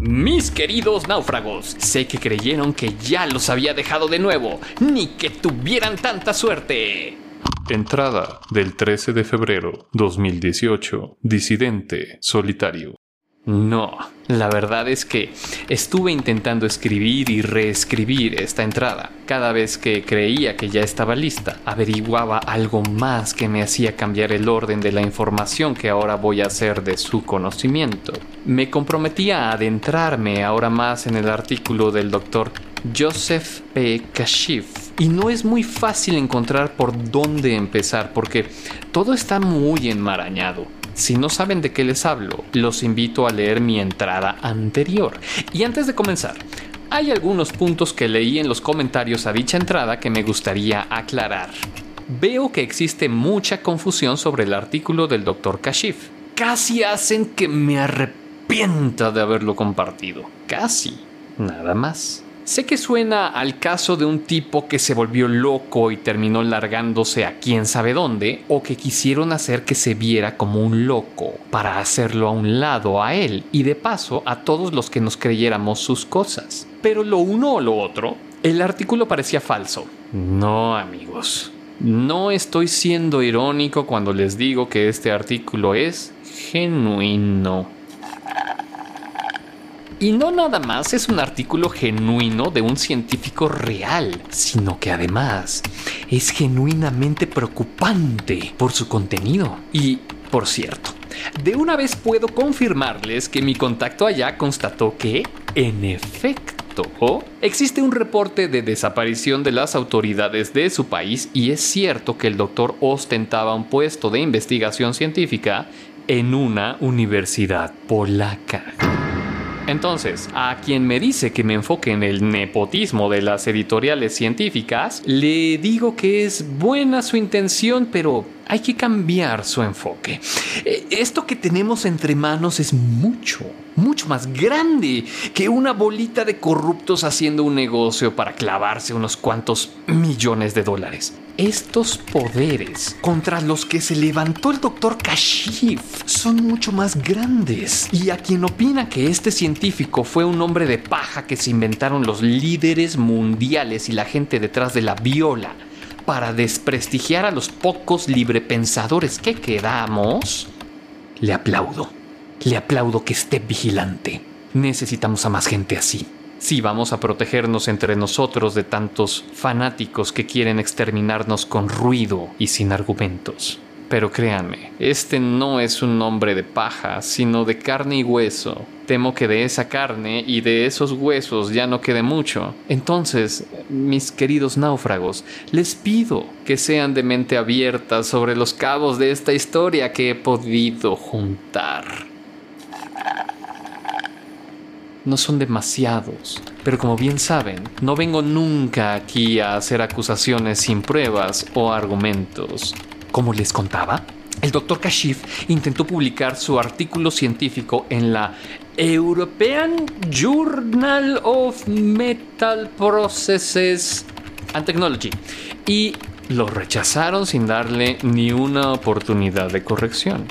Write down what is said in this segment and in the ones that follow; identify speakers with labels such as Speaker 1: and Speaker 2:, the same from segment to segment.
Speaker 1: mis queridos náufragos. Sé que creyeron que ya los había dejado de nuevo, ni que tuvieran tanta suerte.
Speaker 2: Entrada del 13 de febrero 2018. Disidente solitario.
Speaker 1: No, la verdad es que estuve intentando escribir y reescribir esta entrada. Cada vez que creía que ya estaba lista, averiguaba algo más que me hacía cambiar el orden de la información que ahora voy a hacer de su conocimiento. Me comprometía a adentrarme ahora más en el artículo del doctor Joseph P. Kashif. Y no es muy fácil encontrar por dónde empezar porque todo está muy enmarañado. Si no saben de qué les hablo, los invito a leer mi entrada anterior. Y antes de comenzar, hay algunos puntos que leí en los comentarios a dicha entrada que me gustaría aclarar. Veo que existe mucha confusión sobre el artículo del Dr. Kashif. Casi hacen que me arrepienta de haberlo compartido. Casi. Nada más. Sé que suena al caso de un tipo que se volvió loco y terminó largándose a quién sabe dónde, o que quisieron hacer que se viera como un loco, para hacerlo a un lado a él y de paso a todos los que nos creyéramos sus cosas. Pero lo uno o lo otro, el artículo parecía falso. No, amigos. No estoy siendo irónico cuando les digo que este artículo es genuino. Y no nada más es un artículo genuino de un científico real, sino que además es genuinamente preocupante por su contenido. Y, por cierto, de una vez puedo confirmarles que mi contacto allá constató que, en efecto, existe un reporte de desaparición de las autoridades de su país y es cierto que el doctor ostentaba un puesto de investigación científica en una universidad polaca. Entonces, a quien me dice que me enfoque en el nepotismo de las editoriales científicas, le digo que es buena su intención, pero hay que cambiar su enfoque. Eh, esto que tenemos entre manos es mucho, mucho más grande que una bolita de corruptos haciendo un negocio para clavarse unos cuantos millones de dólares. Estos poderes contra los que se levantó el doctor Kashif son mucho más grandes. Y a quien opina que este científico fue un hombre de paja que se inventaron los líderes mundiales y la gente detrás de la viola para desprestigiar a los pocos librepensadores que quedamos, le aplaudo. Le aplaudo que esté vigilante. Necesitamos a más gente así. Si vamos a protegernos entre nosotros de tantos fanáticos que quieren exterminarnos con ruido y sin argumentos. Pero créanme, este no es un hombre de paja, sino de carne y hueso. Temo que de esa carne y de esos huesos ya no quede mucho. Entonces, mis queridos náufragos, les pido que sean de mente abierta sobre los cabos de esta historia que he podido juntar. No son demasiados, pero como bien saben, no vengo nunca aquí a hacer acusaciones sin pruebas o argumentos. Como les contaba, el doctor Kashif intentó publicar su artículo científico en la European Journal of Metal Processes and Technology y lo rechazaron sin darle ni una oportunidad de corrección.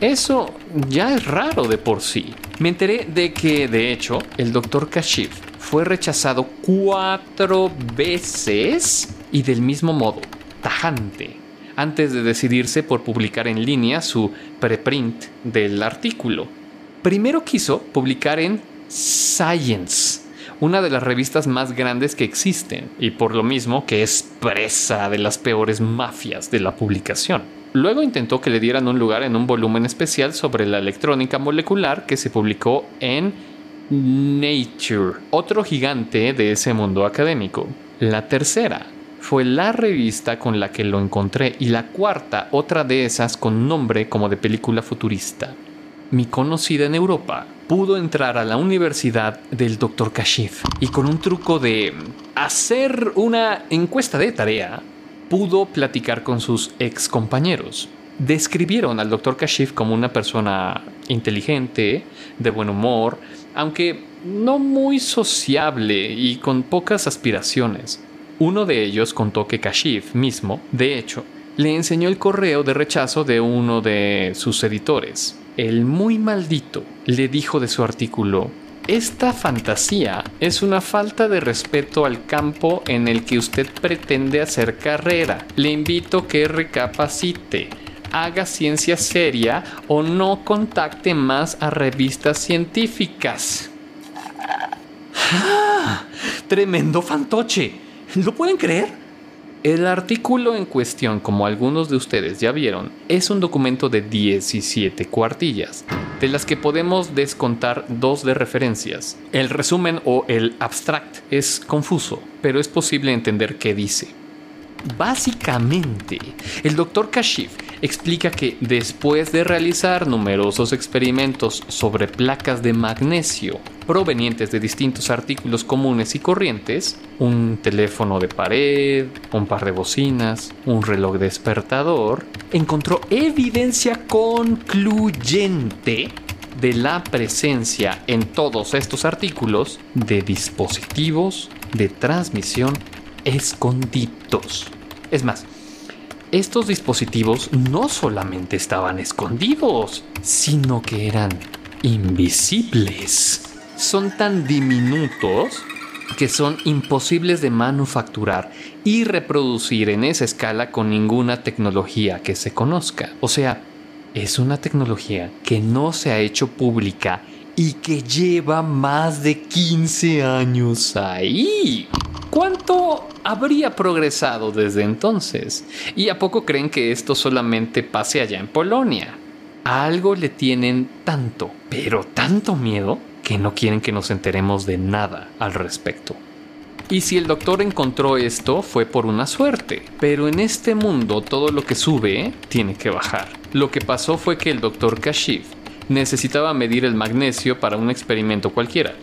Speaker 1: Eso ya es raro de por sí. Me enteré de que, de hecho, el doctor Kashif fue rechazado cuatro veces y del mismo modo, tajante, antes de decidirse por publicar en línea su preprint del artículo. Primero quiso publicar en Science, una de las revistas más grandes que existen, y por lo mismo que es presa de las peores mafias de la publicación. Luego intentó que le dieran un lugar en un volumen especial sobre la electrónica molecular que se publicó en Nature, otro gigante de ese mundo académico. La tercera fue la revista con la que lo encontré y la cuarta otra de esas con nombre como de película futurista. Mi conocida en Europa pudo entrar a la universidad del Dr. Kashif y con un truco de hacer una encuesta de tarea pudo platicar con sus ex compañeros. Describieron al Dr. Kashif como una persona inteligente, de buen humor, aunque no muy sociable y con pocas aspiraciones. Uno de ellos contó que Kashif mismo, de hecho, le enseñó el correo de rechazo de uno de sus editores. El muy maldito le dijo de su artículo, Esta fantasía es una falta de respeto al campo en el que usted pretende hacer carrera. Le invito que recapacite, haga ciencia seria o no contacte más a revistas científicas. ¡Ah! ¡Tremendo fantoche! ¿Lo pueden creer? El artículo en cuestión, como algunos de ustedes ya vieron, es un documento de 17 cuartillas, de las que podemos descontar dos de referencias. El resumen o el abstract es confuso, pero es posible entender qué dice. Básicamente, el doctor Kashif explica que después de realizar numerosos experimentos sobre placas de magnesio provenientes de distintos artículos comunes y corrientes, un teléfono de pared, un par de bocinas, un reloj despertador, encontró evidencia concluyente de la presencia en todos estos artículos de dispositivos de transmisión escondidos. Es más, estos dispositivos no solamente estaban escondidos, sino que eran invisibles. Son tan diminutos que son imposibles de manufacturar y reproducir en esa escala con ninguna tecnología que se conozca. O sea, es una tecnología que no se ha hecho pública y que lleva más de 15 años ahí. ¿Cuánto habría progresado desde entonces? ¿Y a poco creen que esto solamente pase allá en Polonia? A algo le tienen tanto, pero tanto miedo, que no quieren que nos enteremos de nada al respecto. Y si el doctor encontró esto fue por una suerte, pero en este mundo todo lo que sube tiene que bajar. Lo que pasó fue que el doctor Kashif necesitaba medir el magnesio para un experimento cualquiera,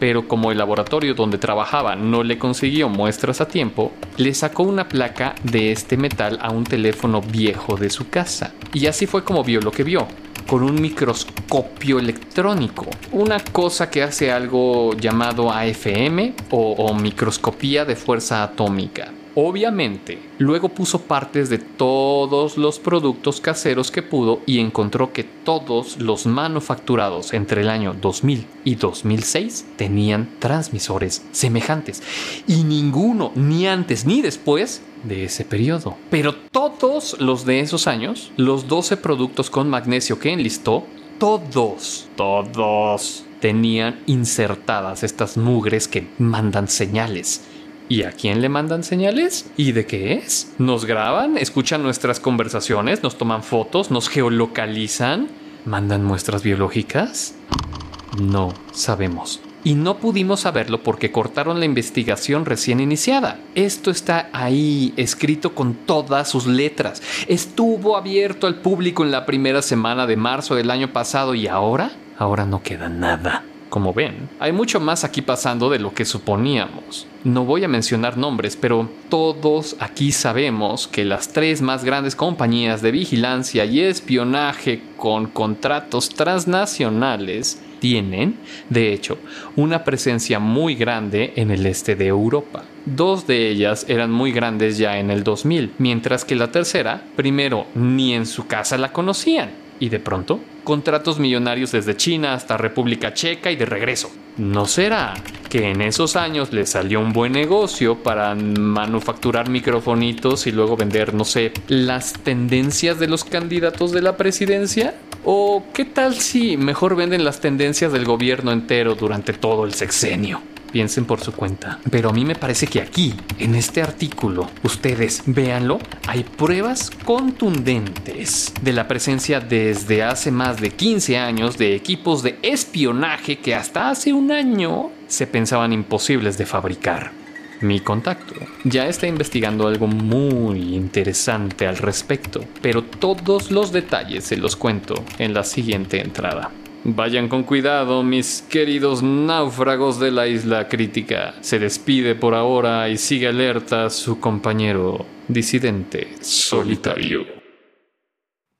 Speaker 1: pero como el laboratorio donde trabajaba no le consiguió muestras a tiempo, le sacó una placa de este metal a un teléfono viejo de su casa. Y así fue como vio lo que vio, con un microscopio electrónico, una cosa que hace algo llamado AFM o, o microscopía de fuerza atómica. Obviamente, luego puso partes de todos los productos caseros que pudo y encontró que todos los manufacturados entre el año 2000 y 2006 tenían transmisores semejantes y ninguno ni antes ni después de ese periodo. Pero todos los de esos años, los 12 productos con magnesio que enlistó, todos, todos tenían insertadas estas mugres que mandan señales ¿Y a quién le mandan señales? ¿Y de qué es? ¿Nos graban? ¿Escuchan nuestras conversaciones? ¿Nos toman fotos? ¿Nos geolocalizan? ¿Mandan muestras biológicas? No sabemos. Y no pudimos saberlo porque cortaron la investigación recién iniciada. Esto está ahí, escrito con todas sus letras. Estuvo abierto al público en la primera semana de marzo del año pasado y ahora, ahora no queda nada. Como ven, hay mucho más aquí pasando de lo que suponíamos. No voy a mencionar nombres, pero todos aquí sabemos que las tres más grandes compañías de vigilancia y espionaje con contratos transnacionales tienen, de hecho, una presencia muy grande en el este de Europa. Dos de ellas eran muy grandes ya en el 2000, mientras que la tercera, primero, ni en su casa la conocían y de pronto, contratos millonarios desde China hasta República Checa y de regreso. ¿No será que en esos años le salió un buen negocio para manufacturar microfonitos y luego vender, no sé, las tendencias de los candidatos de la presidencia? ¿O qué tal si mejor venden las tendencias del gobierno entero durante todo el sexenio? Piensen por su cuenta. Pero a mí me parece que aquí, en este artículo, ustedes véanlo, hay pruebas contundentes de la presencia desde hace más de 15 años de equipos de espionaje que hasta hace un año se pensaban imposibles de fabricar. Mi contacto ya está investigando algo muy interesante al respecto, pero todos los detalles se los cuento en la siguiente entrada. Vayan con cuidado, mis queridos náufragos de la isla crítica. Se despide por ahora y sigue alerta su compañero disidente solitario.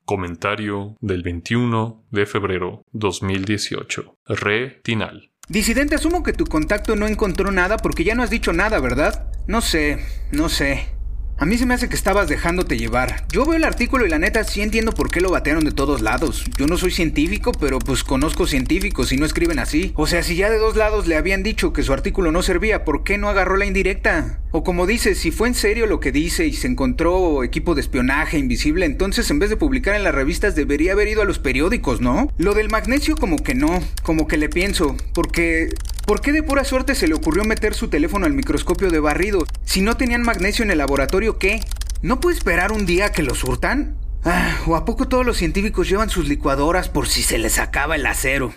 Speaker 2: Comentario del 21 de febrero 2018. Retinal.
Speaker 3: Disidente, asumo que tu contacto no encontró nada porque ya no has dicho nada, ¿verdad? No sé, no sé. A mí se me hace que estabas dejándote llevar. Yo veo el artículo y la neta sí entiendo por qué lo batearon de todos lados. Yo no soy científico, pero pues conozco científicos y no escriben así. O sea, si ya de dos lados le habían dicho que su artículo no servía, ¿por qué no agarró la indirecta? O como dices, si fue en serio lo que dice y se encontró equipo de espionaje invisible, entonces en vez de publicar en las revistas debería haber ido a los periódicos, ¿no? Lo del magnesio como que no, como que le pienso, porque ¿Por qué de pura suerte se le ocurrió meter su teléfono al microscopio de barrido? Si no tenían magnesio en el laboratorio, ¿qué? ¿No puede esperar un día que lo surtan? Ah, ¿O a poco todos los científicos llevan sus licuadoras por si se les acaba el acero?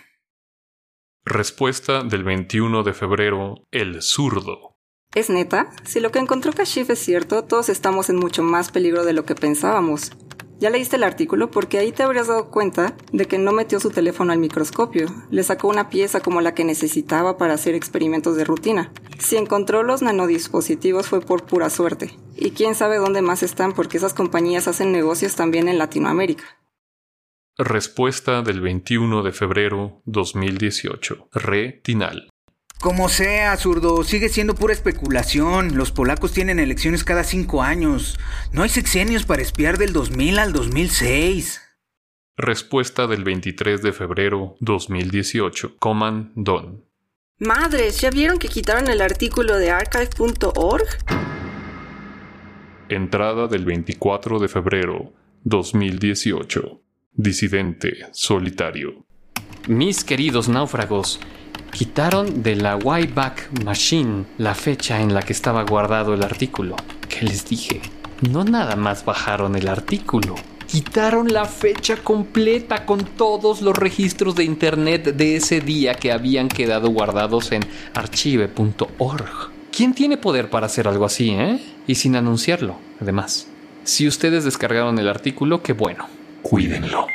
Speaker 2: Respuesta del 21 de febrero, el zurdo.
Speaker 4: ¿Es neta? Si lo que encontró Kashif es cierto, todos estamos en mucho más peligro de lo que pensábamos. Ya leíste el artículo porque ahí te habrías dado cuenta de que no metió su teléfono al microscopio. Le sacó una pieza como la que necesitaba para hacer experimentos de rutina. Si encontró los nanodispositivos fue por pura suerte. Y quién sabe dónde más están porque esas compañías hacen negocios también en Latinoamérica.
Speaker 2: Respuesta del 21 de febrero 2018. Retinal.
Speaker 3: Como sea, zurdo, sigue siendo pura especulación. Los polacos tienen elecciones cada cinco años. No hay sexenios para espiar del 2000 al 2006.
Speaker 2: Respuesta del 23 de febrero 2018. Coman Don.
Speaker 5: Madres, ¿ya vieron que quitaron el artículo de archive.org?
Speaker 2: Entrada del 24 de febrero 2018. Disidente solitario.
Speaker 1: Mis queridos náufragos, Quitaron de la Wayback Machine la fecha en la que estaba guardado el artículo. ¿Qué les dije? No nada más bajaron el artículo. Quitaron la fecha completa con todos los registros de internet de ese día que habían quedado guardados en archive.org. ¿Quién tiene poder para hacer algo así, eh? Y sin anunciarlo, además. Si ustedes descargaron el artículo, qué bueno. Cuídenlo.